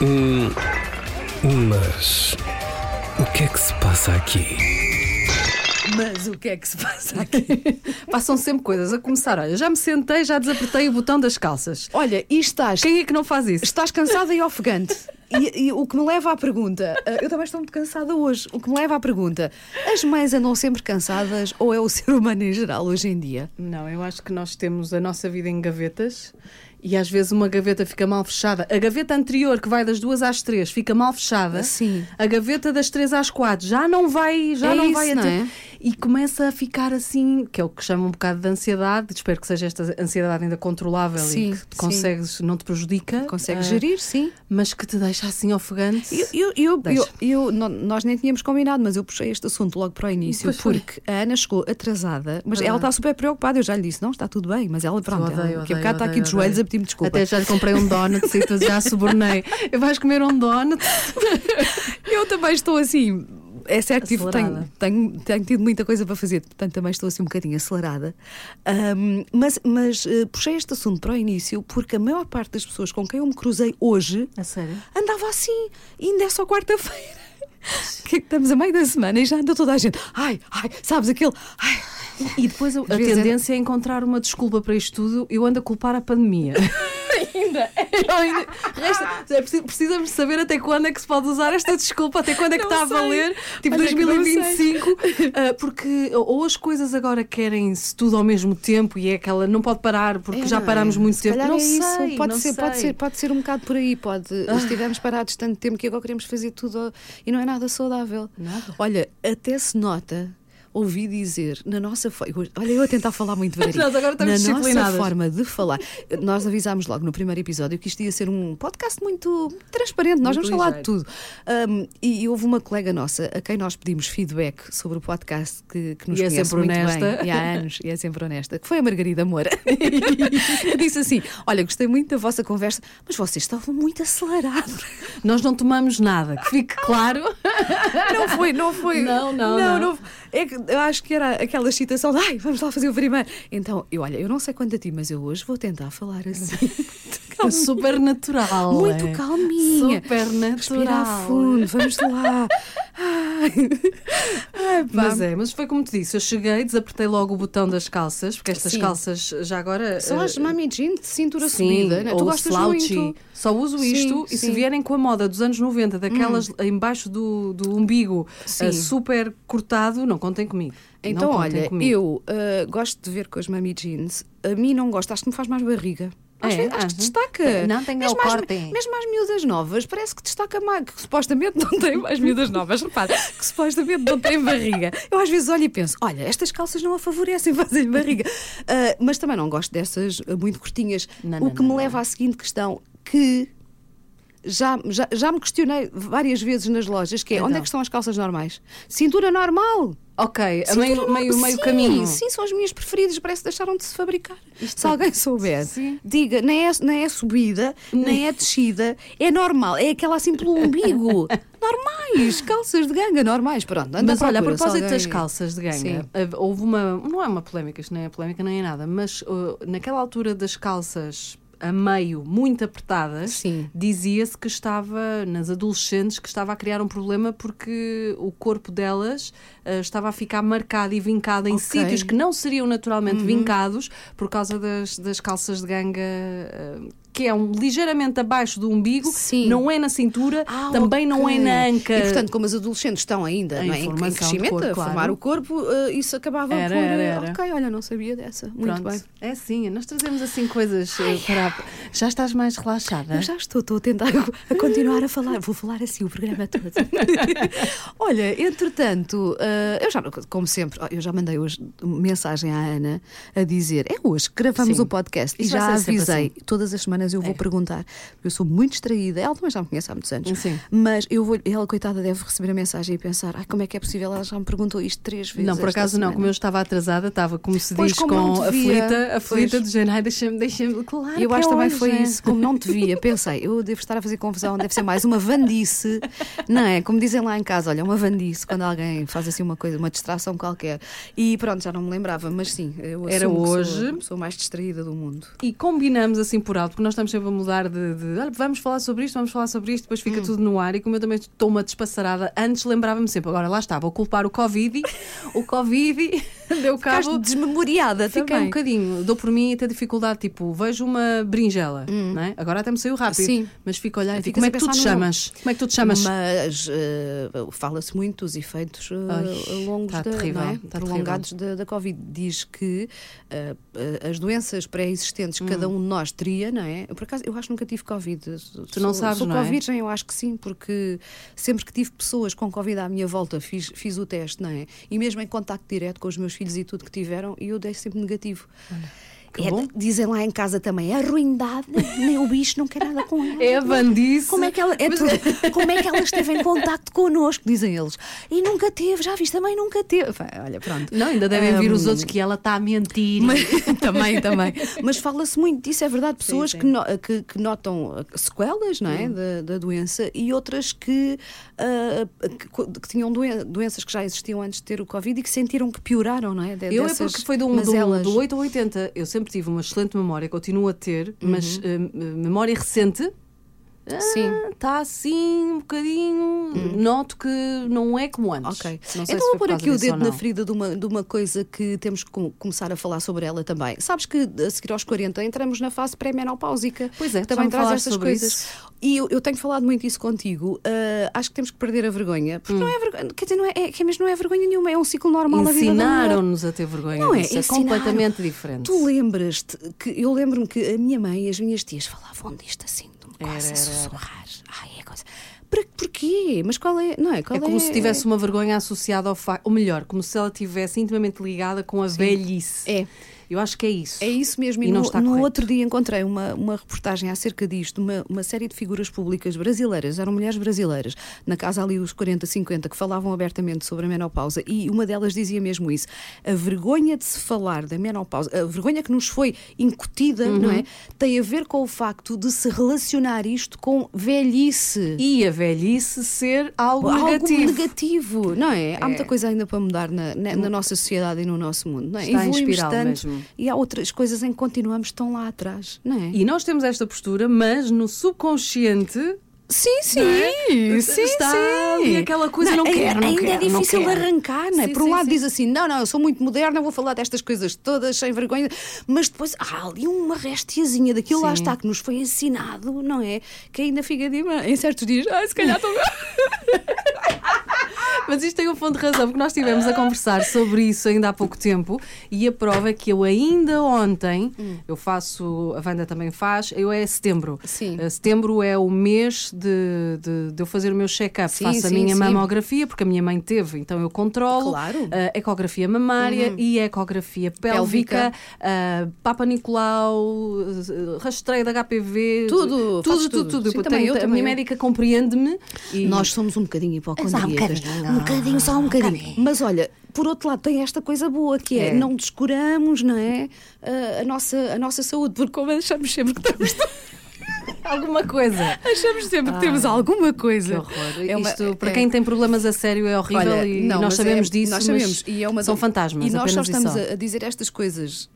Hum, mas o que é que se passa aqui? Mas o que é que se passa aqui? Passam sempre coisas. A começar, olha, já me sentei, já desapertei o botão das calças. Olha, e estás, Quem é que não faz isso? estás cansada e ofegante. E, e o que me leva à pergunta, eh, eu também estou muito cansada hoje. O que me leva à pergunta, as mães andam sempre cansadas ou é o ser humano em geral hoje em dia? Não, eu acho que nós temos a nossa vida em gavetas e às vezes uma gaveta fica mal fechada. A gaveta anterior, que vai das duas às três, fica mal fechada. Sim. A gaveta das três às quatro já não vai, já É não isso, vai a não ter- é? E começa a ficar assim, que é o que chama um bocado de ansiedade. Espero que seja esta ansiedade ainda controlável Sim, e que sim. consegues, não te prejudica. Consegues ah, gerir, sim. Mas que te deixa assim ofegante. Eu, eu, eu, eu- eu- nó- nós nem tínhamos combinado, mas eu puxei este assunto logo para o início, Pois foi. porque a Ana chegou atrasada, mas Verdade. ela está super preocupada. Eu já lhe disse: não, está tudo bem, mas ela, pronto, odeio, ela, daqui a bocado está aqui de joelhos odeio. a pedir-me desculpa. Até já lhe comprei um donut e tu já subornei. Vais comer um donut. Eu também estou assim. É certo, tive- tenho, tenho, tenho tido muita coisa para fazer, portanto também estou assim um bocadinho acelerada. Ahm, mas mas eh, puxei este assunto para o início porque a maior parte das pessoas com quem eu me cruzei hoje andava assim, ainda é só quarta-feira. Que é que estamos a meio da semana e já anda toda a gente. Ai, ai, sabes aquele. Ai, E depois a, a vezes é- tendência é encontrar uma desculpa para isto tudo. Eu ando a culpar a pandemia. ainda. Resta, é precisamos saber até quando é que se pode usar esta desculpa, até quando é que Não está a valer. Tipo Olha não 2025. ah, porque ou as coisas agora querem-se tudo ao mesmo tempo e é aquela. Não pode parar porque É, já não é? parámos muito Se tempo. Não é isso. sei. Pode não ser, pode sei. ser, pode ser um bocado por aí. Pode. Estivemos parados tanto tempo que agora queremos fazer tudo e não é nada saudável. Nada. Olha, até se nota. Ouvi dizer na nossa olha eu a tentar falar muito devagarinho Nós agora estamos na nossa forma de falar nós avisámos logo no primeiro episódio que isto ia ser um podcast muito transparente nós Muito vamos falar de ligeiro. tudo Um, e, e houve uma colega nossa a quem nós pedimos feedback sobre o podcast que, que nos E é conhece sempre muito honesta. bem e há anos e é sempre honesta que foi a Margarida Moura que disse assim olha gostei muito da vossa conversa mas vocês estavam muito acelerados Nós não tomamos nada, que fique claro. Não foi, não foi. Não, não, não. É que eu acho que era aquela excitação de ai, vamos lá fazer o primeiro. Então, eu olha, eu não sei quanto a ti, mas eu hoje vou tentar falar assim. É super natural. Muito é. calminha. Super natural. Respirar fundo, vamos lá. Ai. Mas é, mas foi como te disse, eu cheguei, desapertei logo o botão das calças, porque estas Sim. calças já agora. São eh, as mami jeans de cintura Sim, subida, né? ou Tu gostas slouchy. muito. Só uso Sim, isto e se sim. Hum. vierem com a moda dos anos 90, daquelas embaixo do, do umbigo Sim. eh, super cortado, não contem comigo. Então, contem olha, comigo. eu ah, gosto de ver com as mami jeans. A mim não gosto, acho que me faz mais barriga. Às É? acho que destaca. Não, tem mesmo o as, corte. mesmo as miúdas novas, parece que destaca mais, que supostamente não têm mais miúdas novas, repara, que supostamente não têm barriga. Eu às vezes olho e penso, olha, estas calças não a favorecem, fazem barriga. Ah, mas também não gosto dessas ah, muito curtinhas. Não, o não, que não, me leva à seguinte questão, que já, já, já me questionei várias vezes nas lojas, que é, onde é Então. que estão as calças normais? Cintura normal. Ok, Cintura meio, normal. meio, meio Sim, caminho. Sim, são as minhas preferidas, parece que deixaram de se fabricar. Se é- alguém souber, Sim. diga, nem é, nem é subida, nem é descida, é normal, é aquela assim pelo umbigo. Normais, calças de ganga normais, pronto. anda Mas à olha, a procura, propósito alguém- das calças de Sim. ganga, houve uma. Não é uma polémica, isto nem é polémica nem é nada, mas uh, naquela altura das calças a meio, muito apertadas, dizia-se que estava, nas adolescentes, que estava a criar um problema porque o corpo delas eh, estava a ficar marcado e vincado em Ok. Uhum. sítios que não seriam naturalmente vincados por causa das, das calças de ganga. eh, que é um, ligeiramente abaixo do umbigo, Sim. não é na cintura, Ah, também não ok. é na anca. E portanto, como as adolescentes estão ainda Em não é, em, crescimento, corpo, a claro. formar o corpo, eh, isso acabava Era, por. era, eh, era. Ok, olha, não sabia dessa. Muito Pronto. bem. É assim, nós trazemos assim coisas eh, para. Já estás mais relaxada? Eu já estou, estou a tentar a continuar a falar. Vou falar assim o programa todo. Olha, entretanto, eh, eu já, como sempre, eu já mandei hoje mensagem à Ana a dizer: é hoje que gravamos Sim. o podcast. E já avisei, assim. todas as semanas eu vou É. perguntar. Eu sou muito distraída. Ela também já me conhece há muitos anos. Sim. Mas eu vou, ela, coitada, deve receber a mensagem e pensar: ai, como é que é possível? Ela já me perguntou isto três vezes. Não, por acaso não, semana." como eu estava atrasada, estava, como se Pois, diz, como não com aflita, aflita Pois. de género, ai, deixa-me, deixa-me, claro. Eu acho é também hoje, foi é. isso, como não te via, pensei, eu devo estar a fazer confusão, deve ser mais uma vandice, não é? Como dizem lá em casa, olha, uma vandice, quando alguém faz assim uma coisa, uma distração qualquer. E pronto, já não me lembrava, mas sim, eu Era hoje. Sou a pessoa mais distraída do mundo. E combinamos assim por alto, porque nós estamos sempre a mudar de, de vamos falar sobre isto, vamos falar sobre isto, depois fica tudo no ar e como eu também estou uma despassarada, antes lembrava-me sempre, agora lá está, vou culpar o Covid, o Covid deu Ficaste cabo. desmemoriada Fiquei também. um bocadinho, dou por mim a ter dificuldade, tipo, vejo uma berinjela, não é? agora até me saiu rápido, Sim. mas fico a olhar e Ficas como é que tu te chamas? Como é que tu te chamas? Mas eh, fala-se muito dos efeitos eh, Ai, longos tá da, terrível, não é? tá prolongados da, da Covid. Diz que eh, as doenças pré-existentes que cada um de nós teria, não é? Por acaso, eu acho que nunca tive Covid. Tu não sabes, sou não é? Covid, eu acho que sim, porque sempre que tive pessoas com Covid à minha volta, fiz, fiz o teste, não é? E mesmo em contacto direto com os meus filhos e tudo que tiveram, e eu dei sempre negativo. que É, dizem lá em casa também, é ruindade, nem o bicho não quer nada com ela. É a bandice. Como é, que ela, é tudo. Como é que ela esteve em contacto connosco, dizem eles. E nunca teve, já viste, também nunca teve. Olha, pronto. Não, ainda devem vir os Hum, outros que ela está a mentir. Mas- também, também. Mas fala-se muito disso, é verdade. Pessoas sim. Que, no- que, que notam uh, sequelas não é? da, da doença e outras que, uh, que, que tinham doen- doenças que já existiam antes de ter o Covid e que sentiram que pioraram, não é? De- Eu é dessas porque foi do, do, mazelas. do 8 ao 80. Eu sempre tive uma excelente memória, continuo a ter, Uhum. mas eh, memória recente. Sim. Está assim um bocadinho. Noto que não é como antes. Ok. Então vou pôr aqui o dedo na ferida de uma, de uma coisa que temos que com- começar a falar sobre ela também. Sabes que a seguir aos 40 entramos na fase pré-menopáusica. Pois é, também traz estas coisas. isso. E eu, eu tenho falado muito isso contigo. Ah, acho que temos que perder a vergonha. Porque Hum. não é vergonha. Quer dizer, não é, é, mesmo não é vergonha nenhuma, é um ciclo normal. Ensinaram-nos a ter vergonha Não é? É completamente diferente. Tu lembras-te que eu lembro-me que a minha mãe e as minhas tias falavam disto assim, quase Era, a sussurrar. Ai, é coisa. Por, porquê? Mas qual é? Não é? Qual É como se tivesse uma vergonha associada ao facto. Ou melhor, como se ela estivesse intimamente ligada com a velhice. É. Eu acho que é isso. É isso mesmo. E, E não no, no outro dia encontrei uma, uma reportagem acerca disto, uma, uma série de figuras públicas brasileiras, eram mulheres brasileiras, na casa ali dos 40, 50, que falavam abertamente sobre a menopausa e uma delas dizia mesmo isso. A vergonha de se falar da menopausa, a vergonha que nos foi incutida, não Uhum. é? Tem a ver com o facto de se relacionar isto com velhice. E a velhice ser algo, Algo negativo. negativo, não é? Há muita coisa ainda para mudar na, na- na nossa sociedade e no nosso mundo, não é? Está Evoluímos espiral tanto mesmo. E há outras coisas em que continuamos tão lá atrás, não é? E nós temos esta postura, mas no subconsciente Sim, sim, é? sim, Está sim. ali aquela coisa, não ainda, quero, não ainda quero, é não difícil quero. arrancar, não é? Sim, Por um sim, lado sim. diz assim, não, não, eu sou muito moderna, vou falar destas coisas todas sem vergonha, mas depois há ali uma restiazinha daquilo lá está que nos foi ensinado, não é? Que ainda fica de em certos dias, ah, se calhar estou... Mas isto tem um fundo de razão, porque nós estivemos a conversar sobre isso ainda há pouco tempo e a prova é que eu ainda ontem, eu faço, a Wanda também faz, eu é setembro. Sim. Eh, Setembro é o mês de, de, de eu fazer o meu check-up. Sim, Faço a sim, minha sim. mamografia, porque a minha mãe teve, então eu controlo. Claro. Uhum. eh, ecografia mamária e ecografia pélvica, Pélvica. eh, Papa Nicolau, rastreio de HPV. Tudo, fazes tudo, tudo. tudo. Sim, Eu também tenho- eu, a minha eu. médica compreende-me. e- Nós somos um bocadinho hipocondríacas. Só um bocadinho. Um bocadinho, só um bocadinho. Mas olha, por outro lado, tem esta coisa boa que é, É. não descuramos, não é? A, a nossa, a nossa saúde, porque como achamos sempre que estamos. alguma coisa. Achamos sempre que temos alguma Que coisa. horror. É uma- Isto, para é- quem tem problemas a sério, é horrível Olha, e não, nós sabemos é- disso. Nós mas sabemos. E é uma são fantasmas. E nós só e estamos a dizer estas coisas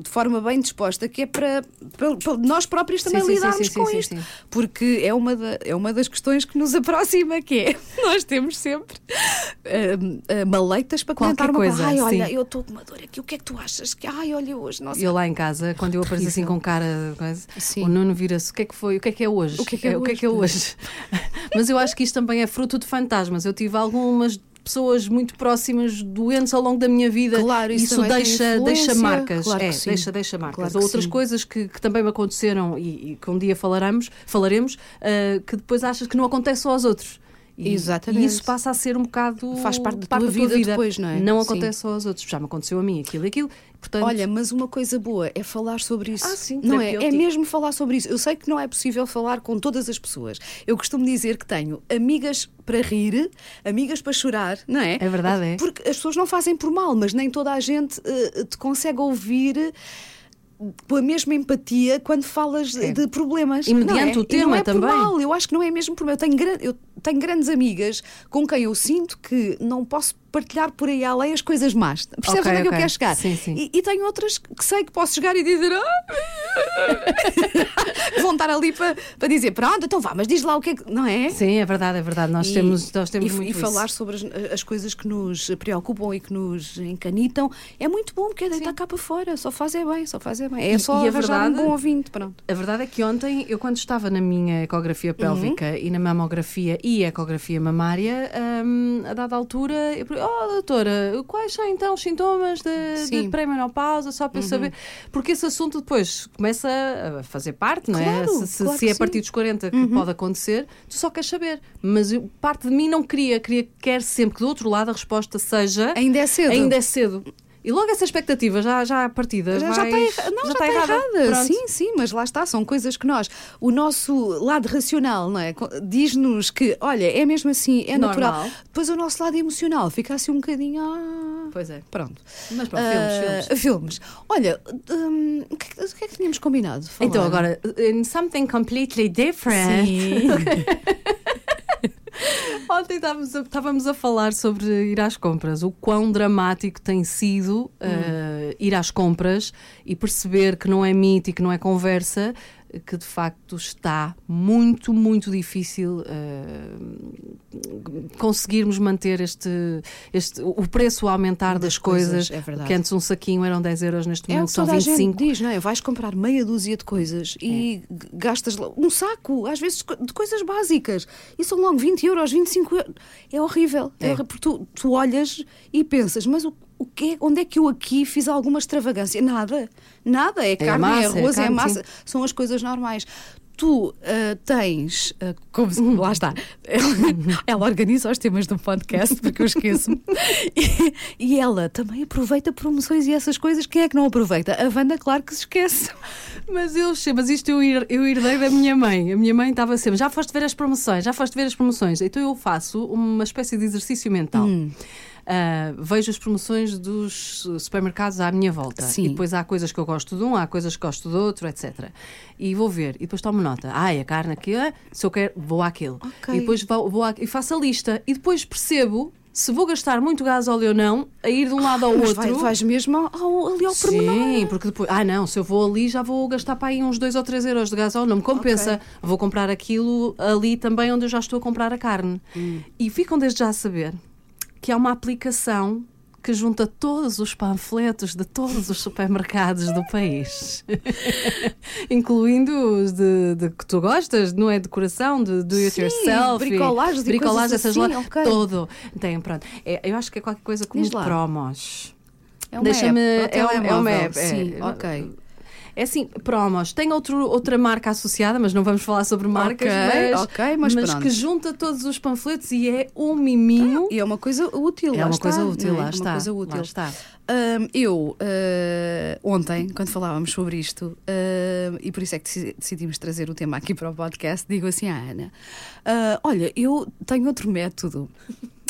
de forma bem disposta, que é para, para- para nós próprios também Sim, sim, sim, lidarmos sim, com isto. Porque é uma, da- é uma das questões que nos aproxima, que é nós temos sempre hum, hum, maleitas para Qualquer comentar uma coisa, Ai, olha, sim. eu estou com uma dor aqui, o que é que tu achas? Que, ai, olha hoje, nossa. Eu lá em casa, quando eu apareço assim com cara, o Nuno vira-se: o que é que foi? O que é que é hoje? O que é que é o que é, que é hoje? Mas eu acho que isto também é fruto de fantasmas. Eu tive algumas pessoas muito próximas doentes ao longo da minha vida. Claro, isso isso tem deixa, deixa marcas. Claro é, deixa, deixa marcas. Claro outras sim. coisas que, que também me aconteceram e, e que um dia falaremos, falaremos, ah, que depois achas que não acontece só aos outros. E, Exatamente. E isso passa a ser um bocado. Faz parte da tua vida depois, não é? Não Sim. acontece só aos outros. Já me aconteceu a mim aquilo e aquilo. Portanto, Olha, mas uma coisa boa é falar sobre isso. Ah, sim, não é? É mesmo falar sobre isso. Eu sei que não é possível falar com todas as pessoas. Eu costumo dizer que tenho amigas para rir, amigas para chorar, não é? É verdade, é. Porque as pessoas não fazem por mal, mas nem toda a gente eh, te consegue ouvir com a mesma empatia quando falas É. de problemas. E mediante não é? o tema é também. Mal. Eu acho que não é mesmo mal. Eu tenho, gran- eu tenho grandes amigas com quem eu sinto que não posso partilhar por aí além as coisas más. Percebes Ok, onde é que eu quero chegar? Sim, sim. E, e tenho outras que sei que posso chegar e dizer. "Ah", Vão estar ali para, para dizer, pronto, então vá, mas diz lá o que é que. Não é? Sim, é verdade, é verdade. Nós E- temos, nós temos e, muito e falar isso. sobre as, as coisas que nos preocupam e que nos encanitam é muito bom, porque é deitar cá para fora, só faz é bem, só faz é bem. É só e a verdade- um bom ouvinte, pronto. A verdade é que ontem, eu quando estava na minha ecografia pélvica e na mamografia e ecografia mamária, hum, a dada altura, eu perguntei, oh doutora, quais são então os sintomas de, de pré-menopausa, só para eu saber? Porque esse assunto depois começa a fazer parte, não é? Claro, Se, se- claro se é a partir dos 40 que pode acontecer, tu só queres saber. Mas eu- parte de mim não queria, queria, quer sempre que do outro lado a resposta seja Ainda é cedo. ainda é cedo. E logo essa expectativa já, já à partida Já, já está erra... não, já está está errada. Pronto. Sim, sim, mas lá está, são coisas que nós, o nosso lado racional, não é? Diz-nos que, olha, é mesmo assim, é Normal. natural. Depois o nosso lado emocional fica assim um bocadinho. Ah, Pois é. pronto. Mas pronto, filmes, Ah, filmes. filmes. Olha, hum, o, que, é que- o que é que tínhamos combinado? Falar? Então, agora, in something completely different. Sim. Estávamos a, estávamos a falar sobre ir às compras, o quão dramático tem sido eh, ir às compras e perceber que não é mito e que não é conversa, que de facto está muito, muito difícil eh, conseguirmos manter este, este, o preço a aumentar das, Das coisas, coisas, é que antes um saquinho eram 10 euros, neste É momento que são toda a gente 25. diz, não é? Vais comprar meia dúzia de coisas e É. g- gastas um saco, às vezes de coisas básicas, e são logo 20 euros, 25 euros. É horrível. É. É. horrível, porque tu, tu olhas e pensas, mas o, o quê? onde é que eu aqui fiz alguma extravagância? Nada. Nada. É carne, é, massa, é arroz, é, carne, massa. sim. São as coisas normais. Tu ah, tens, ah, como se- lá está, ela, ela organiza os temas do podcast, porque eu esqueço-me, e, e ela também aproveita promoções e essas coisas. Quem é que não aproveita? A Wanda, claro que se esquece. Mas eu sei, mas isto eu, eu herdei da minha mãe. A minha mãe estava sempre, já foste ver as promoções, já foste ver as promoções. Então eu faço uma espécie de exercício mental. Hum. Ah, vejo as promoções dos supermercados à minha volta. Sim. E depois há coisas que eu gosto de um, há coisas que gosto do outro, etc. E vou ver. E depois tomo nota. Ai, a carne aqui, ah, se eu quero, vou àquele. Ok. E depois vou, vou à- e faço a lista. E depois percebo se vou gastar muito gás óleo ou não, a ir de um lado ao Mas outro. vai- vais mesmo ao, ao- ali ao pormenor. Sim, porque depois, ah não, se eu vou ali já vou gastar para aí uns 2 ou 3 euros de gasóleo, não me compensa. Vou comprar aquilo ali também onde eu já estou a comprar a carne. Hum. E ficam desde já a saber que há uma aplicação que junta todos os panfletos de todos os supermercados do país, incluindo os de, de que tu gostas, não é? Decoração, de do it Sim, yourself, bricolagens bricolagem, coisas essas assim, lá, ok. todo. Tem, pronto. É, eu acho que é qualquer coisa como promos. É uma Deixa-me- app, é um- é uma app, é. Sim, ok. É assim, promos. Tem outro, outra marca associada, mas não vamos falar sobre marcas, Ok, mas, ok, mas pronto. que junta todos os panfletos e é um miminho. E é uma coisa útil, é uma está, coisa útil, não é? lá É está. Uma coisa útil. Lá está. Hum, eu, uh, ontem, quando falávamos sobre isto, hum, e por isso é que deci- decidimos trazer o tema aqui para o podcast, digo assim à Ana: "Ah, Olha, eu tenho outro método.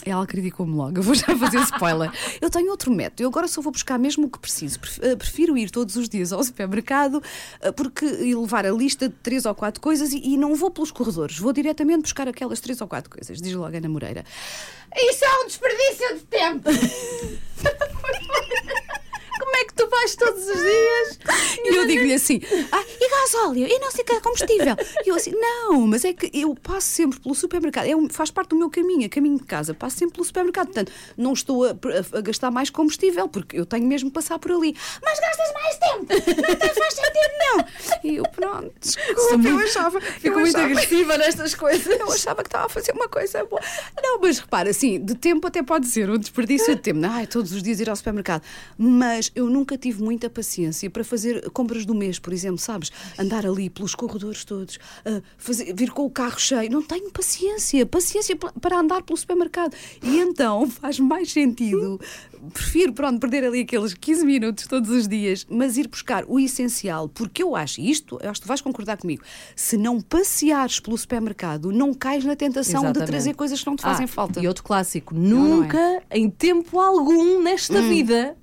Ela criticou-me logo, eu vou já fazer spoiler. Eu tenho outro método, eu agora só vou buscar mesmo o que preciso. Ah, Prefiro ir todos os dias ao supermercado ah, porque, e levar a lista de três ou quatro coisas e, e não vou pelos corredores, vou diretamente buscar aquelas três ou quatro coisas, diz logo Ana Moreira. Isso é um desperdício de tempo! Como é que tu vais todos os dias? E eu digo-lhe assim: ah, e gasóleo? E não sei o que é combustível. E eu assim: não, mas é que eu passo sempre pelo supermercado, é um- faz parte do meu caminho, a caminho de casa, passo sempre pelo supermercado. Portanto, não estou a, a- a gastar mais combustível, porque eu tenho mesmo que passar por ali. Mas gastas mais tempo! Não tem- faz sentido, não! E eu, pronto, desculpa, eu achava. Fico eu muito achava- agressiva nestas coisas. eu achava que estava a fazer uma coisa boa. Não, mas repara, assim, de tempo até pode ser um desperdício de tempo. Ai, todos os dias ir ao supermercado. Mas eu nunca tive muita paciência para fazer compras do mês, por exemplo, sabes? Andar ali pelos corredores todos, ah, fazer, vir com o carro cheio. Não tenho paciência, paciência pa- para andar pelo supermercado. E então faz mais sentido. Prefiro, pronto, perder ali aqueles 15 minutos todos os dias, mas ir buscar o essencial, porque eu acho isto, eu acho que tu vais concordar comigo. Se não passeares pelo supermercado, não cais na tentação de Exatamente. trazer coisas que não te fazem Ah, falta. E outro clássico, não é? nunca, em tempo algum nesta vida,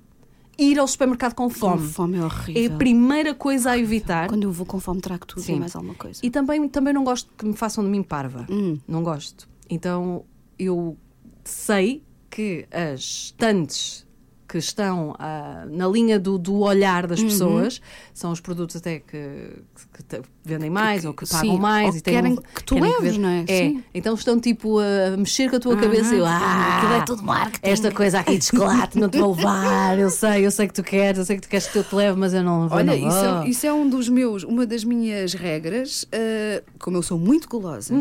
ir ao supermercado com Com fome. fome é É horrível. a primeira coisa a evitar. Quando eu vou com fome, trago tudo Sim. e mais alguma coisa. E também, também não gosto que me façam de mim parva. Hum. Não gosto. Então eu sei que as estantes que estão ah, na linha do, do olhar Uhum. das pessoas são os produtos até que, que te- vendem mais ou que sim, pagam mais ou e têm querem um- que tu leves, ver- não é? Sim. então estão tipo a mexer com a tua cabeça e eu, ah, aquilo é tudo marketing." Esta coisa aqui de chocolate não te vou levar, eu sei, eu sei que tu queres, eu sei que tu queres que eu te leve, mas eu não vou. Olha, não isso vou. é, isso é um dos meus, uma das minhas regras. ah, como eu sou muito gulosa,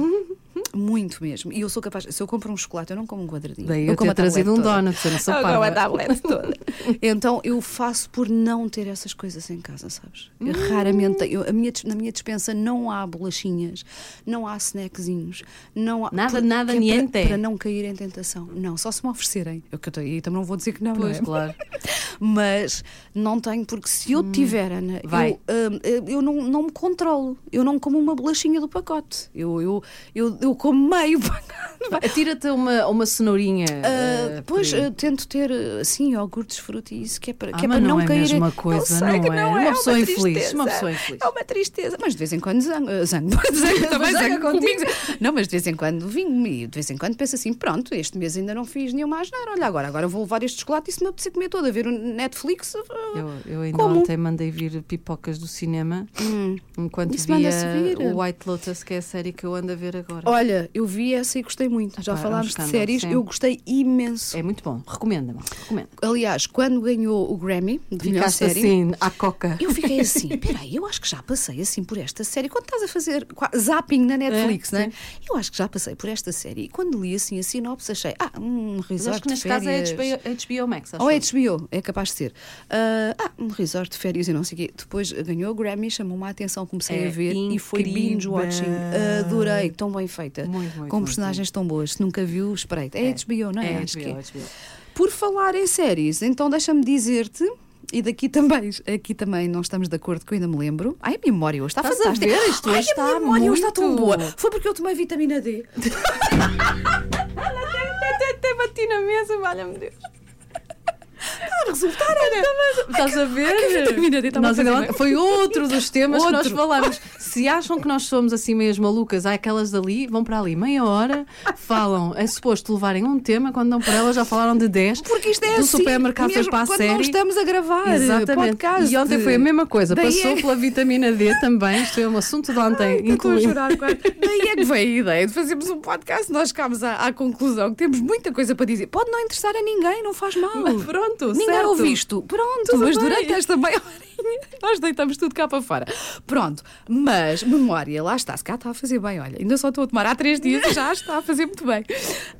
muito mesmo, e eu sou capaz, se eu compro um chocolate, eu não como um quadradinho. Daí eu eu como trazido um donut, eu não sou Eu como a parva. tablete toda. Então eu faço por não ter essas coisas em casa, sabes? Eu Hum. raramente tenho. A minha, na minha dispensa não há bolachinhas, não há snackzinhos, não há. Nada, por- nada, é niente. Para, para não cair em tentação. Não, só se me oferecerem. Eu, que eu, tô- e também não vou dizer que não, Pois, não é? claro. Mas não tenho, porque se eu tiver, Ana, Vai. eu, hum, eu não, não me controlo. Eu não como uma bolachinha do pacote. Eu, eu, eu, eu como meio pacote. Tira-te uma, uma cenourinha. Ah, eh, pois uh, tento ter uh, assim iogurtes fruta e isso que é para, Ah, que é mas para não não, é a cair. mesma coisa, não que é? não Uma é. pessoa infeliz, tristeza. uma pessoa infeliz. É uma tristeza. Mas de vez em quando zango. uh, também zango contigo. comigo. Não, mas de vez em quando vinho e de vez em quando penso assim: pronto, este mês ainda não fiz nenhuma asneira. Olha, agora, agora vou levar este chocolate e se me apetecer comer todo, a ver o Netflix. uh, Eu, eu ainda Como? ontem mandei vir pipocas do cinema enquanto Isso via o White Lotus, que é a série que eu ando a ver agora. Olha, eu vi essa e gostei muito. Já Epá, é falámos de séries, sim. eu gostei imenso. É muito bom, recomenda-me, recomendo. Aliás, quando ganhou o Grammy de melhor Ficaste série. assim, à coca. Eu fiquei assim, peraí, eu acho que já passei assim por esta série. Quando estás a fazer zapping na Netflix, É, não é? sim. Eu acho que já passei por esta série. E quando li assim a sinopse, achei, ah, um resort acho que neste caso é. HBO, HBO Max, acho Ou eu. HBO, é capaz de ser. Ah, ah, um resort de férias e não sei o quê. Depois ganhou o Grammy, chamou-me a atenção, comecei É a ver e foi incrível. binge-watching. Adorei, tão bem feita. Muito, muito, com muito, personagens tão boas. Se nunca viu, espreita. É, HBO, não é? É Acho que HBO, é. HBO. Por falar em séries, então deixa-me dizer-te. E daqui também, aqui também não estamos de acordo, que eu ainda me lembro. Ai, a memória hoje está Estás a fantástica. ver? Isto Ai, está a memória hoje está tão muito. boa. Foi porque eu tomei vitamina D. Até, até bati na mesa, valha-me Deus. Está a resultar, Ana. Estás a ver? a Nós a ainda- foi outro dos temas que nós Outro. falamos. Se acham que nós somos assim meio malucas, há aquelas dali, vão para ali meia hora, falam, é suposto levarem um tema, quando dão por elas já falaram de 10. Porque isto é do assim. supermercado mesmo para a série. não estamos a gravar Exatamente. podcast. E ontem foi a mesma coisa. Daí Passou é- pela vitamina D também. Isto é um assunto de ontem, Ai, a incluindo. quase. Daí é que veio a ideia de fazermos um podcast. Nós chegámos à, à conclusão que temos muita coisa para dizer. Pode não interessar a ninguém, não faz mal. Pronto, Ninguém certo. ouve isto. Pronto, Tudo mas bem. durante esta meia horinha nós deitamos tudo cá para fora. Pronto, mas memória, lá está. Se cá está a fazer bem, olha. Ainda só estou a tomar há três dias e já está a fazer muito bem.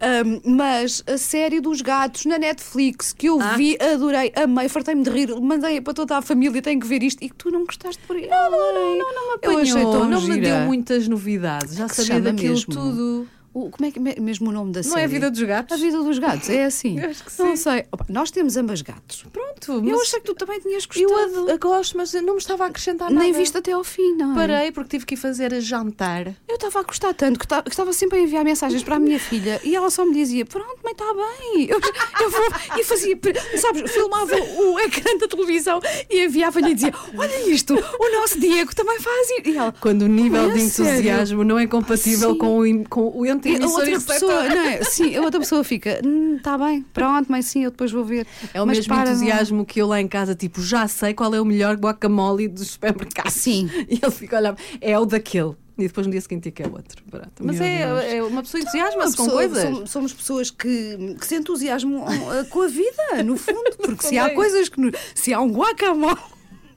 Ahm, mas a série dos gatos na Netflix que eu Ah. vi, adorei, amei, fartei-me de rir, mandei para toda a família, tenho que ver isto e que tu não gostaste por aí. Não, não, não, não, não me Apanhou, Eu achei tão não me gira. deu muitas novidades. Já sabia daquilo mesmo? tudo. O- como é que é mesmo o nome da Não série? é a vida dos gatos? A vida dos gatos, é assim. Eu acho que Não sim. sei. Opa, nós temos ambas gatos. Pronto, Eu achei que tu também tinhas gostado. eu ad- gosto, mas não me estava a acrescentar nada. Nem viste até ao fim, não é? Parei porque tive que ir fazer a jantar. Eu estava a gostar tanto que que estava sempre a enviar mensagens para a minha filha e ela só me dizia: Pronto, mãe, está bem. Eu, eu vou. E fazia, sabes, filmava o ecrã da televisão e enviava-lhe e dizia: Olha isto, o nosso Diego também faz. E ela. Quando o nível É de sério? entusiasmo não é compatível Sim. com o, com o entre E a outra receptor. pessoa, não é? Sim, a outra pessoa fica, está bem, pronto, mãe, sim, eu depois vou ver. É o Mas mesmo para, não- entusiasmo que eu lá em casa, tipo, já sei qual é o melhor guacamole dos supermercados. Sim. E ele fica a olhar, é o daquele. E depois no dia seguinte que é outro. Pronto. Mas Deus. é, é uma pessoa Uma entusiasma-se com coisas. Somos, somos pessoas que, que se entusiasmam uh, com a vida, no fundo, porque se há coisas que. no- se há um guacamole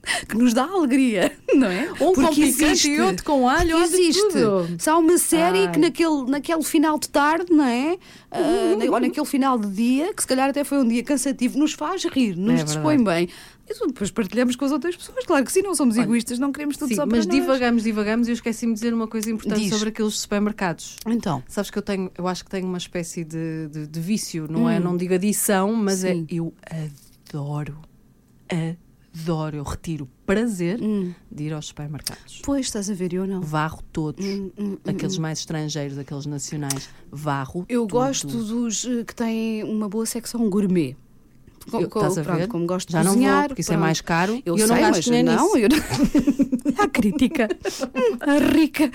que nos dá alegria, não é? Um com Porque picante existe. e outro com alho, existe. tudo. Se há uma série Ai. que naquele, naquele final de tarde, não é? Ah, na- ou naquele final de dia, que se calhar até foi um dia cansativo, nos faz rir, nos É dispõe bem. E tu depois partilhamos com as outras pessoas. Claro que sim, não somos egoístas, não queremos tudo Sim, só para mas nós. divagamos, divagamos e eu esqueci-me de dizer uma coisa importante Diz. sobre aqueles supermercados. Então. Sabes que eu tenho, eu acho que tenho uma espécie de, de, de vício, não é? Não digo adição, mas Sim. é eu adoro, adoro, eu retiro prazer de ir aos supermercados. Pois, estás a ver, eu não. Varro todos, hum, aqueles mais estrangeiros, aqueles nacionais, varro. Eu tudo. gosto dos eh, que têm uma boa secção gourmet. Co- Eu- estás a pronto, ver? como gosto Já de não cozinhar. vou, porque isso é mais caro Eu eu sei, não gasto dinheiro não, nisso. eu não. A crítica. Hum, a rica.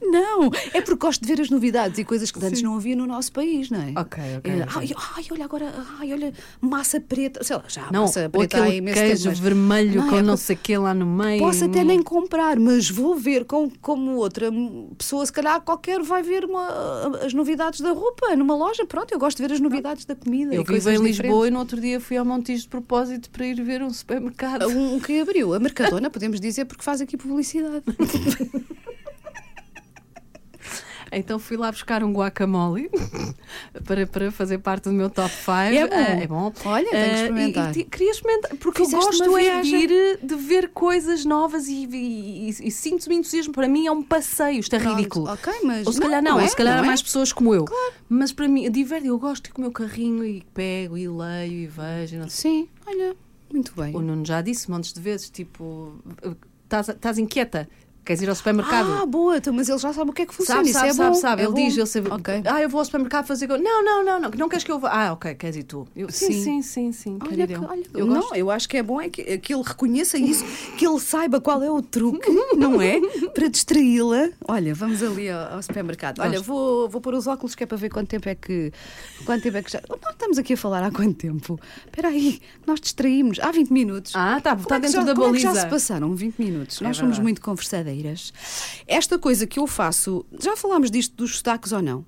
Não. É porque gosto de ver as novidades e coisas que antes não havia no nosso país, não é? Ok, ok, É. Ai, ai, olha agora, ai, olha, massa preta. Sei lá, já há Não, massa preta há imenso queijo tempo, mas- vermelho Não, com é não sei o que lá no meio. Posso até nem comprar, mas vou ver com, como outra pessoa, se calhar qualquer vai ver uma- as novidades da roupa numa loja. Pronto, eu gosto de ver as novidades da comida. Eu vivo em Lisboa diferentes. e no outro dia fui ao Montijo de propósito para ir ver um supermercado. Um que abriu, a Mercadona, podemos dizer, porque faz aqui publicidade. Então fui lá buscar um guacamole para, para fazer parte do meu top 5. É bom. é bom. Olha, tenho que Ah, experimentar. e- e queria experimentar, porque eu Fizeste gosto uma é de ir de ver coisas novas e, e, e- sinto-me entusiasmo. Para mim é um passeio, isto é Pronto, ridículo. ok, mas Ou se calhar não, é, ou se calhar há é. mais pessoas como eu. Mas para mim, diverte, eu gosto de ir com o meu carrinho e pego e leio e vejo. não. Sim, olha, muito bem. O Nuno já disse montes de vezes, tipo, estás inquieta? Queres ir ao supermercado? Ah, boa, então, mas ele já sabe o que é que funciona. Sabe, isso sabe, é sabe, bom. sabe. é Ele bom. diz, ele sabe, Ok. ah, eu vou ao supermercado fazer. co-". Não, não, não, não, não queres que eu vá. Ah, ok, queres ir tu. Eu, sim, Sim. sim, sim, Olha, que- olha, eu não, gosto. eu acho que é bom é que, que ele reconheça isso, que ele saiba qual é o truque, não é? Para distraí-la. Olha, vamos ali ao, ao supermercado. Olha, vou, vou pôr os óculos que é para ver quanto tempo é que. Quanto tempo é que já. Nós estamos aqui a falar há quanto tempo? Espera aí, nós distraímos. Há 20 minutos. Ah, tá, está é dentro já, da como é baliza. já se passaram 20 minutos? É Nós somos verdade. muito Esta coisa que eu faço, já falámos disto dos sotaques ou não?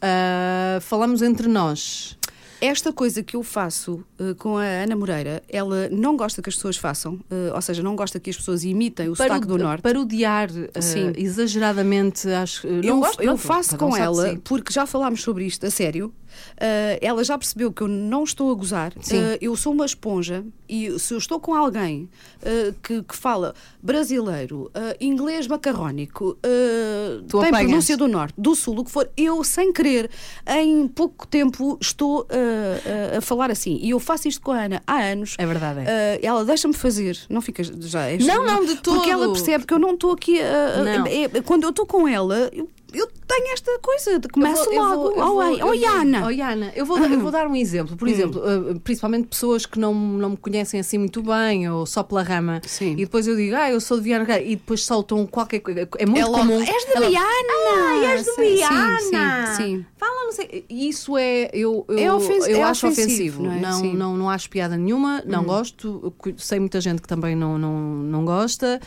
Ah, falamos entre nós. Esta coisa que eu faço eh, com a Ana Moreira, ela não gosta que as pessoas façam, eh, ou seja, não gosta que as pessoas imitem o sotaque do Norte. Parodiar Sim. exageradamente, acho não eu, gosto, eu faço com ela, porque já falámos sobre isto a sério. Eh, ela já percebeu que eu não estou a gozar. Eh, eu sou uma esponja e se eu estou com alguém eh, que, que fala brasileiro, inglês macarrónico, tem apanhas. pronúncia do norte, do sul, o que for, eu sem querer, em pouco tempo, estou a- falar assim. E eu faço isto com a Ana há anos. É verdade. é. Uh, ela deixa-me fazer, não fica já. é Não, não, de Porque ela todo. percebe que eu não estou aqui é- quando eu estou com ela, eu, eu tenho esta coisa, de começo Eu vou- eu logo. vou- eu oh, vou- ai, eu oh, vou-. Oh, eu vou, dar- eu vou dar um exemplo. Por exemplo, uh, principalmente pessoas que não, não me conhecem assim muito bem ou só pela rama. Sim. E depois eu digo, ah, eu sou de Viana e depois soltam qualquer coisa. É muito É logo, comum. és de Ela- Viana! Ah, és de Viana! Sim, sim, sim. Fala, não sei. Isso é. Eu, eu, É ofens- eu é acho ofensivo, não é? Não. Hum. não, não acho piada nenhuma, não gosto. Eu cu- Sei muita gente que também não, não, não gosta.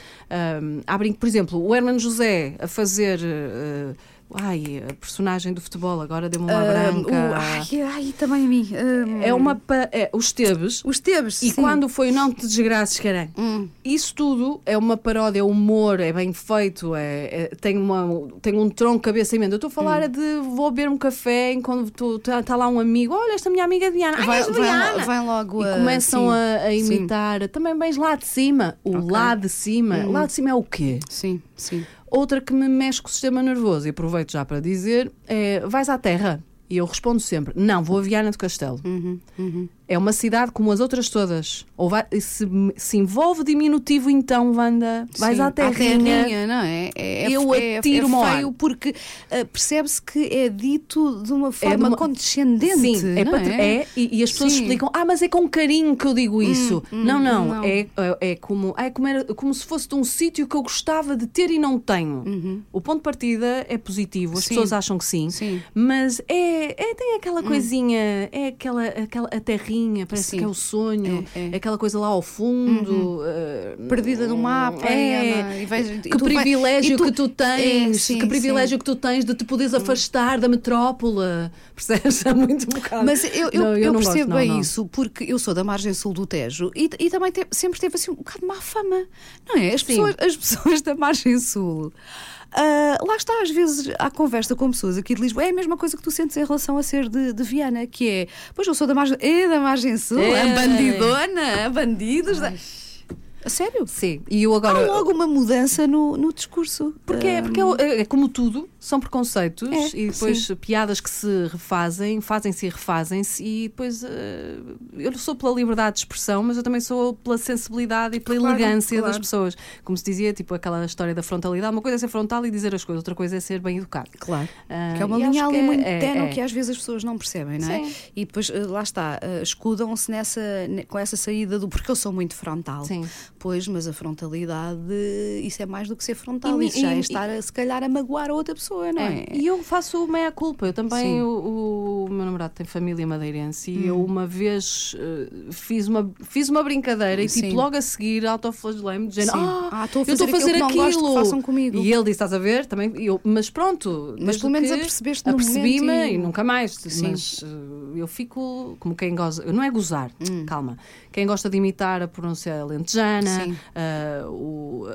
Um, há brinco, por exemplo, o Hermano José a fazer. uh, ai, a personagem do futebol, agora deu-me uma Um, branca. o- ai, ai, também a mim. Um, É uma. É, os Teves. Os Teves. E sim. quando foi o Não Te Desgraças, caralho. Hum. Isso tudo é uma paródia, é humor, é bem feito, é, é- tem, uma, tem um tronco, cabeça e mente. Eu estou a falar Hum. é de vou beber um café enquanto está lá um amigo, olha, esta minha amiga Diana, ai, Vai, vai, vai logo E a. começam sim, a, a sim. imitar também bens lá de cima. O Ok. Hum. lá de cima. Lá de cima é o quê? Sim, sim. Outra que me mexe com o sistema nervoso, e aproveito já para dizer, é vais à Terra. E eu respondo sempre: não, vou a Viana do Castelo. Uhum, É uma cidade como as outras todas. Ou vai, se, se envolve diminutivo, então, Wanda, vais Sim, à à terrinha. não é? É, é, Eu é, atiro-me ao é feio porque ah, percebe-se que é dito de uma forma de uma- condescendente. Sim, é, não patr- é, e, e as pessoas Sim. explicam, ah, mas é com carinho que eu digo isso. não, não, não. É, é, é como, é como, era- como se fosse de um sítio que eu gostava de ter e não tenho. O ponto de partida é positivo, as Sim. pessoas acham que sim, Sim. mas é, é- tem aquela coisinha, é aquela, aquela a terrinha, parece Sim. que é o sonho, É, é. aquela coisa lá ao fundo. eh, Perdida no mapa É, e vais- que privilégio tu- que tu tens, É, sim, que privilégio que tu tens de te poderes afastar da metrópole. Percebes? É muito bocado. Mas eu, eu, Não, eu não percebo gosto, não, bem não. isso, porque eu sou da margem sul do Tejo e, e também te- sempre teve assim um bocado de má fama, não é? As, Sim. pessoas, as pessoas da margem sul. Ah, lá está, às vezes, à conversa com pessoas aqui de Lisboa, é a mesma coisa que tu sentes em relação a ser de, de Viana, que é, pois eu sou da margem, é da margem sul, É. a bandidona, a bandidos. da- A sério? Sim, e eu Há agora. logo uma mudança no, no discurso. Porque, é, porque é, é como tudo, são preconceitos É, e depois piadas que se refazem, fazem-se e refazem-se, e depois eh, eu sou pela liberdade de expressão, mas eu também sou pela sensibilidade e pela Claro, elegância das claro. pessoas. Como se dizia, tipo aquela história da frontalidade: uma coisa é ser frontal e dizer as coisas, outra coisa é ser bem educado. Claro. Ah, Que é uma linha acho ali muito é- tenue é- que às vezes as pessoas não percebem, não é? Sim. E depois, eh, lá está, eh, escudam-se nessa, ne- com essa saída do porque eu sou muito frontal. Sim. Pois, mas a frontalidade, isso é mais do que ser frontal. E- isso já e- é estar, a, se calhar, a magoar a outra pessoa, não é? É, E eu faço meia culpa. Eu também, o, o meu namorado tem família madeirense e eu Hum. uma vez eh, fiz, uma, fiz uma brincadeira e tipo logo a seguir autoflagelei-me dizendo Sim. ah, Ah, estou a eu estou a fazer fazer aquilo aquilo. façam comigo. E ele disse, estás a ver? Também, e eu, mas pronto. Mas pelo menos apercebeste no Apercebi-me e- e... nunca mais. Sim. Mas eh, eu fico como quem goza. Não é gozar, Hum. calma. Quem gosta de imitar a pronúncia lentejana, Sim. ah, o-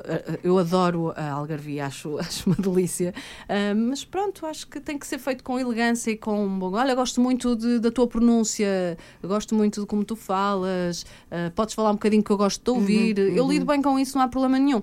eu adoro a algarvia, acho, acho uma delícia. Ah, mas pronto, acho que tem que ser feito com elegância e com um bom. Olha, gosto muito de- da tua pronúncia, gosto muito de como tu falas, ah, podes falar um bocadinho que eu gosto de ouvir. Eu lido bem com isso, não há problema nenhum.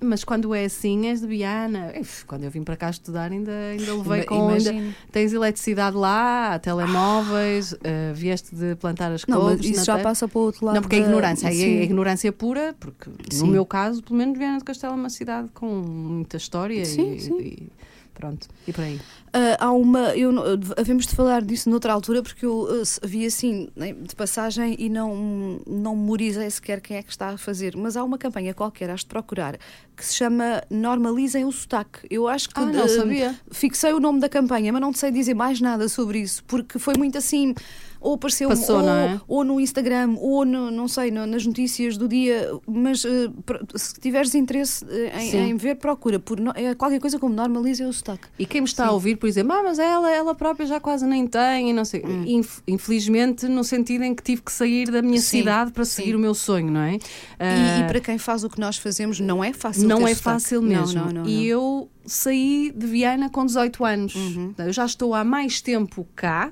Mas quando é assim, és de Biana. Uf, Quando eu vim para cá estudar, ainda, ainda levei com. ainda- tens eletricidade lá, telemóveis, vieste de plantar as Não, couves. isso já passa para o outro lado. Não, porque é ignorância, é ignorância pura, porque Sim. no meu caso, pelo menos Viana do Castelo é uma cidade com muita história Sim, e, sim. e pronto, e por aí. Ah, há uma. Eu, havemos de falar disso noutra altura, porque eu ah, se- vi assim né, de passagem e não, não memorizei sequer quem é que está a fazer. Mas há uma campanha qualquer, has de procurar, que se chama Normalizem o Sotaque. Eu acho que. Ah, não ah, sabia. Fixei o nome da campanha, mas não te sei dizer mais nada sobre isso, porque foi muito assim. Ou apareceu Passou, ou, é? ou no Instagram, ou no, não sei, no- nas notícias do dia. Mas ah, pro- se tiveres interesse ah, em, Sim. em ver, procura. Por, no- é qualquer coisa como Normalizem o Sotaque. E quem me está Sim. a ouvir, por exemplo, ah, mas ela, ela própria já quase nem tem, e não sei. Hum. Inf- infelizmente, no sentido em que tive que sair da minha Sim, cidade para sim. seguir o meu sonho, não é? E, Ah, e para quem faz o que nós fazemos, não é fácil. não é sotaque. fácil mesmo. Não, não, e eu saí de Viana com 18 anos. Uhum. Eu já estou há mais tempo cá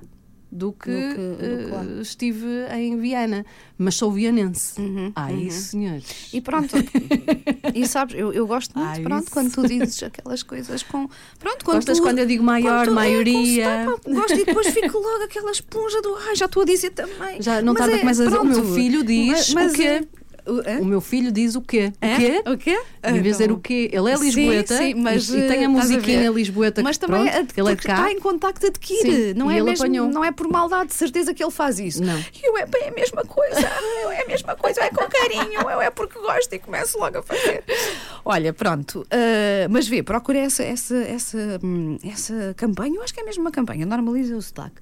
do que, Do que- do eh, estive em Viana, mas sou vianense. Uhum, Ah, uhum. isso, senhores. E pronto, e sabes, eu, eu gosto muito, Ai, pronto, isso. quando tu dizes aquelas coisas com. Pronto, quando Gostas tu, quando eu digo maior, é, maioria? sotaque, gosto e depois fico logo aquela esponja do. Ai, já estou a dizer também. Já não Mas estás a é, a dizer, o meu filho diz Mas- o quê? é- o-? O meu filho diz o quê? É? O quê? O quê? Em vez de dizer o quê? Ele é Sim, lisboeta sim, mas, e, tem a a musiquinha ver. lisboeta Mas que, também pronto, é ele é cá. está em contacto adquire, Sim, não é ele mesmo, apanhou. não é por maldade, de certeza que ele faz isso. Não. E eu é bem a mesma coisa, eu é a mesma coisa, é com carinho, eu é porque gosto e começo logo a fazer. Olha, pronto, ah, mas vê, procura essa, essa, essa, hum, essa campanha, eu acho que é mesmo uma campanha, normaliza o sotaque.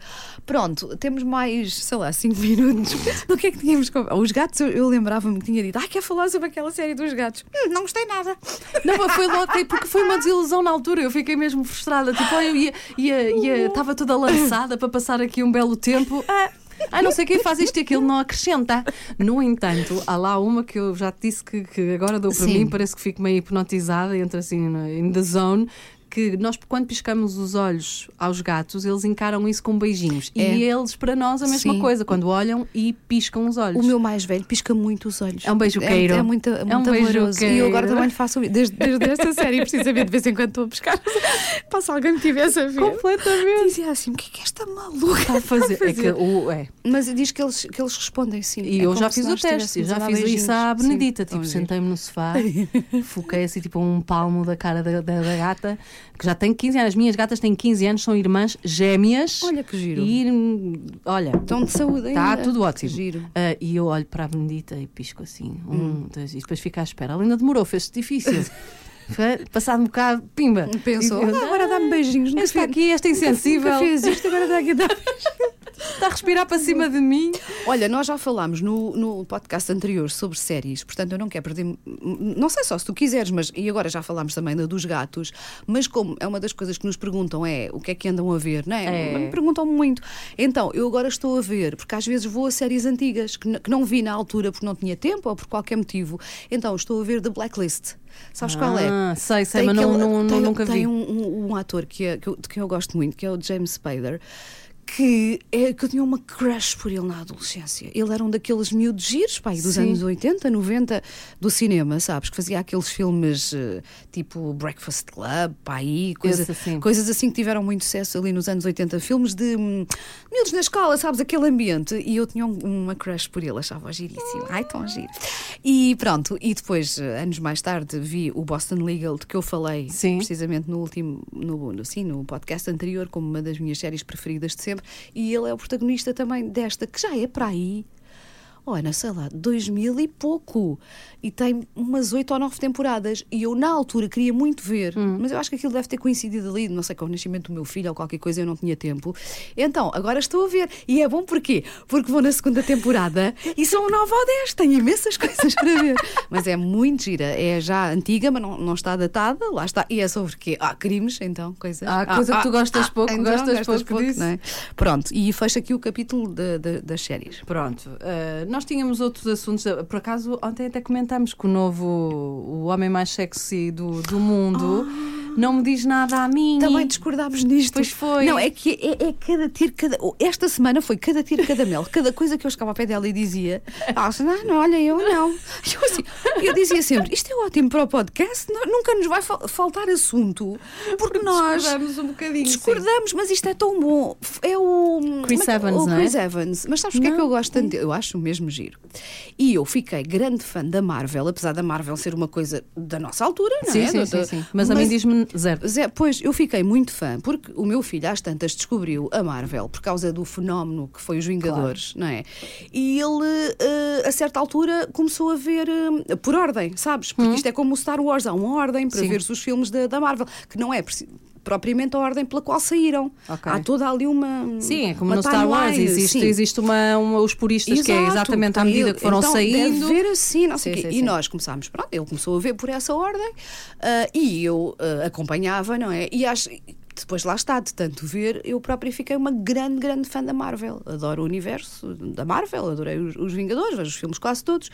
Pronto, temos mais, sei lá, 5 minutos. Do que é que tínhamos. Os gatos, eu, eu lembrava-me que tinha dito, ah, quer falar sobre aquela série dos gatos? Hum, não gostei nada. Não, mas foi logo, porque foi uma desilusão na altura. Eu fiquei mesmo frustrada. Tipo, eu ia, ia, ia, estava toda lançada para passar aqui um belo tempo. Ah, ah, não sei quem faz isto e aquilo, não acrescenta. No entanto, há lá uma que eu já te disse que, que agora dou para Sim. mim, parece que fico meio hipnotizada, entra assim na- in the zone. Que nós, quando piscamos os olhos aos gatos, eles encaram isso com beijinhos. É. E eles, para nós, a mesma Sim. coisa, quando olham e piscam os olhos. O meu mais velho pisca muito os olhos. É um beijoqueiro. É, é muito, é É um muito amoroso. E eu agora também lhe faço desde, desde esta série, precisamente, de vez em quando estou a pescar. Para se alguém me tivesse a ver. Completamente. Dizia assim: o que é que esta maluca Está a fazer. É que, o, é. Mas diz que eles, que eles respondem sim. E É eu já fiz o teste, eu já fiz beijinhos. isso à Sim, Benedita. tão tipo, sentei-me no sofá, foquei assim, tipo, um palmo da cara da, da, da gata, que já tem 15 anos. As minhas gatas têm 15 anos, são irmãs gêmeas. Olha que giro. E, hum, olha, Estão de saúde ainda. está tudo ótimo. Que giro. Ah, e eu olho para a Benedita e pisco assim, um, dois, e depois fico à espera. Ela ainda demorou, fez-se difícil. Passado um bocado, pimba. Pensou, E "Ah, agora dá-me beijinhos. Esta está aqui, esta insensível, Nunca fez isto, agora está aqui a dar está a respirar para cima de mim. Olha, nós já falámos no, no podcast anterior sobre séries, portanto eu não quero perder. Não sei só se tu quiseres, mas. E agora já falámos também da dos gatos, mas como é uma das coisas que nos perguntam é o que é que andam a ver, não é? É. Me perguntam muito. Então, eu agora estou a ver, porque às vezes vou a séries antigas que, que não vi na altura porque não tinha tempo ou por qualquer motivo. Então, estou a ver The Blacklist. Sabes qual é? Ah, sei, sei, Tem mas não, aquele- não, não- tem- nunca tem vi. um, um- um ator que, é, que, eu, que eu gosto muito, que é o James Spader, que, é, que eu tinha uma crush por ele na adolescência. Ele era um daqueles miúdos giros, pai, dos Sim. anos 80, 90 do cinema, sabes? Que fazia aqueles filmes eh, tipo Breakfast Club, pai, coisa, assim. coisas assim que tiveram muito sucesso ali nos anos 80. Filmes de hum, miúdos na escola, sabes? Aquele ambiente. E eu tinha um- uma crush por ele, achava giríssimo. Ai, tão giro. E pronto, e depois, eh, anos mais tarde, vi o Boston Legal, de que eu falei Sim. precisamente no último, no, no, sim, no podcast anterior, como uma das minhas séries preferidas de sempre. E ele é o protagonista também desta, que já é para aí Ana, sei lá, 2000 e pouco. E tem umas oito ou nove temporadas. E eu, na altura, queria muito ver, Hum. mas eu acho que aquilo deve ter coincidido ali, não sei, com o nascimento do meu filho ou qualquer coisa, eu não tinha tempo. Então, agora estou a ver. E é bom porquê? Porque vou na segunda temporada e são nove ou dez. Tenho imensas coisas para ver. Mas é muito gira. É já antiga, mas não, não está datada. Lá está. E é sobre quê? Ah, crimes, então, coisas. Ah, coisa que tu gostas pouco, gostas pouco disso. não é? Pronto, e fecha aqui o capítulo da- da- das séries. Pronto, uh, nós tínhamos outros assuntos. Por acaso, ontem até comentámos que o novo, o homem mais sexy do, do mundo, não me diz nada a mim. Também discordámos nisto. Pois foi. Não, é que é, é cada tiro, cada. Esta semana foi cada tiro, cada mel. Cada coisa que eu chegava ao pé dela e dizia: Ah, não, não, olha, eu não. Eu, assim, eu dizia sempre: Isto é ótimo para o podcast, nunca nos vai fal- faltar assunto, porque nós. Discordamos um bocadinho. sim. Discordamos, mas isto é tão bom. É o. Chris é que- Evans, o não é? Chris Evans. Mas sabes porque é que eu gosto tanto? Eu acho o mesmo giro. E eu fiquei grande fã da Marvel, apesar da Marvel ser uma coisa da nossa altura, não Sim, é? sim, sim, sim. Mas a mim diz-me zero. Zé, pois, eu fiquei muito fã, porque o meu filho às tantas descobriu a Marvel por causa do fenómeno que foi os Vingadores, não é? E ele, eh, a certa altura, começou a ver eh, por ordem, sabes? Porque isto é como o Star Wars, há uma ordem para Sim. ver os filmes da, da Marvel, que não é preci- propriamente a ordem pela qual saíram. Ok. Há toda ali uma. Sim, é como uma no Star Wars. Existe, sim. existe uma, uma- os puristas que é Exato, exatamente à medida que foram então, saindo. Deve ver assim, não sei Sim, sim, e sim. nós começámos, pronto, ele começou a ver por essa ordem ah, e eu ah, acompanhava, não é? E acho. Depois lá está, de tanto ver, eu própria fiquei uma grande, grande fã da Marvel. Adoro o universo da Marvel, adorei os, os Vingadores, vejo os filmes quase todos.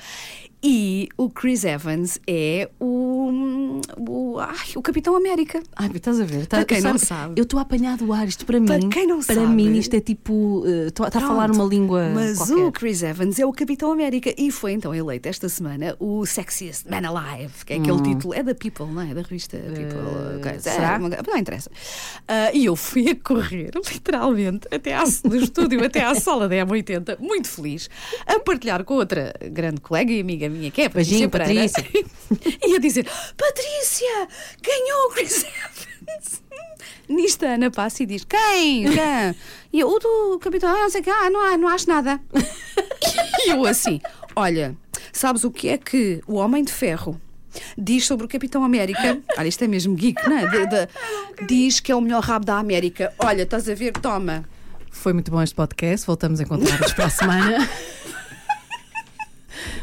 E o Chris Evans é o, o, ai, o Capitão América. Ai, estás a ver? Tá- Para quem não sabe. Eu estou apanhado o ar. Isto para, Para mim. quem não para sabe. mim, isto é tipo. uh, Está a falar uma língua. Mas qualquer. o Chris Evans é o Capitão América e foi então eleito esta semana o Sexiest Man Alive, que é aquele título, é da People, não é? Da revista People. ok. Hum. será? É, uma- não interessa. Ah, e eu fui a correr, literalmente, até à, do estúdio até à sala da M80, muito feliz, a partilhar com outra grande colega e amiga minha, que é a Beijinho, Patrícia. Pereira, e a dizer: Patrícia, ganhou o Chris Evans. Nisto a Ana passa e diz: Quem? Quem? E eu, o do capitão, ah, não sei o que, ah, não, não acho nada. E eu assim: Olha, sabes o que é que o Homem de Ferro diz sobre o Capitão América? Olha, isto é mesmo geek, não é? De- de- diz que é o melhor rabo da América. Olha, estás a ver? Toma. Foi muito bom este podcast. Voltamos a encontrar-nos para a semana.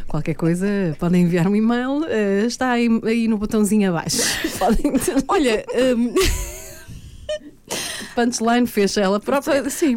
Qualquer coisa, podem enviar um e-mail. eh, está aí, aí no botãozinho abaixo. Podem Olha, hum, punchline fecha ela própria. sim.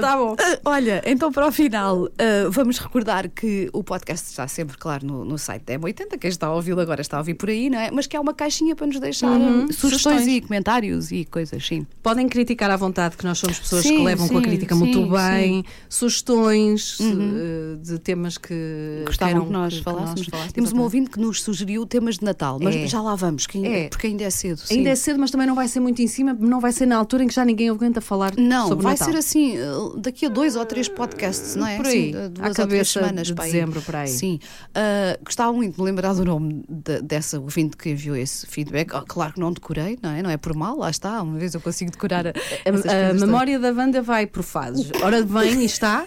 Tá bom. ah, olha, então para o final, ah, vamos recordar que o podcast está sempre, claro, no, no site da M80. Quem está a ouvi-lo agora está a ouvir por aí, não é? Mas que há uma caixinha para nos deixar Uhum, sugestões, sugestões. e comentários e coisas, sim. Podem criticar à vontade, que nós somos pessoas Sim, que levam com a sim, crítica sim, muito sim. bem. Sugestões eh, de temas que Gostavam queiram que nós que- que falássemos. Temos um ouvinte que nos sugeriu temas de Natal, mas É. já lá vamos, que ainda- É. porque ainda é cedo. sim. Ainda é cedo, mas também não vai ser muito em cima, não vai ser na altura em que já ninguém aguenta falar Não, sobre vai Natal. ser assim, eh, daqui a dois ou três podcasts, não é? Por aí, Assim, à duas ou três semanas de para aí. dezembro, por aí. Sim. Ah, gostava muito de me lembrar do nome de- dessa ouvinte que enviou esse feedback. Ah, claro que não decorei, não é? Não é por mal, lá está. Uma vez eu consigo decorar a, A, a memória da Wanda vai por fases. Ora vem e está,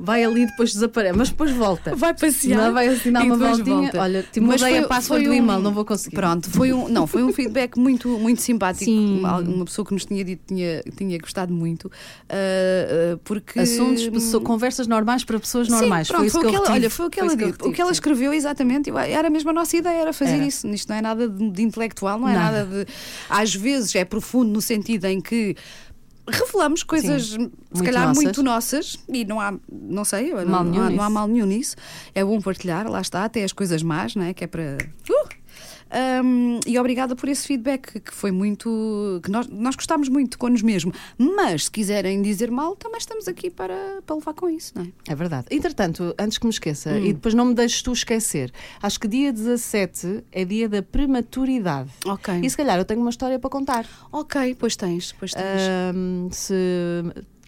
vai ali depois desaparece, mas depois volta. Vai passear. Não vai assinar uma voltinha. volta. Olha, te Mas mudei foi- a password do um- e-mail, não vou conseguir. Pronto, foi um, não, foi um feedback muito, muito simpático. Sim. Uma, uma pessoa que nos tinha dito tinha, tinha gostado muito. ah, ah, porque. Assuntos, pessoa- conversas normais para pessoas Sim, normais. pronto, foi isso que eu ela, olha, foi o que ela disse. O que ela sim. escreveu exatamente, era mesmo a nossa ideia, era fazer Era. isso. Isto não é nada de, de intelectual, não é Nada. nada de. Às vezes é profundo no sentido em que. Revelamos coisas, se muito calhar, nossas. muito nossas e não há, não sei, não, Mal não há, não há mal nenhum nisso. É bom partilhar, lá está, até as coisas más, não é? Que é para. Uh! Um, e obrigada por esse feedback que foi muito. que nós, nós gostámos muito de Conos mesmo. Mas se quiserem dizer mal, também estamos aqui para, para levar com isso, não é? É verdade. Entretanto, antes que me esqueça, Hum. e depois não me deixes tu esquecer, acho que dia 17 é dia da prematuridade. Ok. E se calhar eu tenho uma história para contar. Ok, pois tens, pois tens. Ahm, se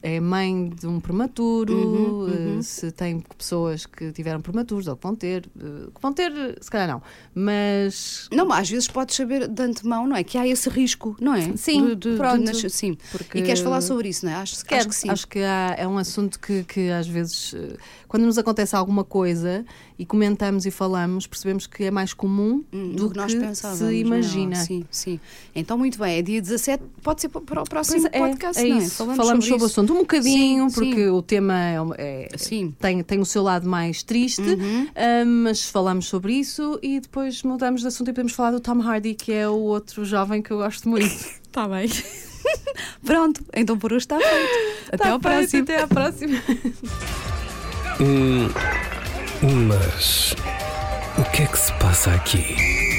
é mãe de um prematuro, Uhum, eh, uhum. se tem pessoas que tiveram prematuros ou que vão ter, eh, que vão ter, se calhar não, mas Não, mas às vezes podes saber de antemão, não é? Que há esse risco, não é? Sim, De- de- de pronto. nascer- sim. Porque- E queres falar sobre isso, não é? Acho, Quero, acho que sim. Acho que há- é um assunto que, que às vezes, eh, quando nos acontece alguma coisa e comentamos e falamos, percebemos que é mais comum Hum, do que nós pensávamos. se imagina. não? Sim, sim. Então, muito bem, é dia 17, pode ser para o próximo é, podcast, é é? isso. Falamos, sobre, o isso. assunto um bocadinho, Sim, porque sim. o tema é, um- é- Sim. tem, tem o seu lado mais triste, Uhum. ah, mas falamos sobre isso e depois mudamos de assunto e podemos falar do Tom Hardy, que é o outro jovem que eu gosto muito. Está bem. Pronto, então por hoje está feito. Até Tá ao feito, próximo. Até à próxima. Hum, mas o que é que se passa aqui?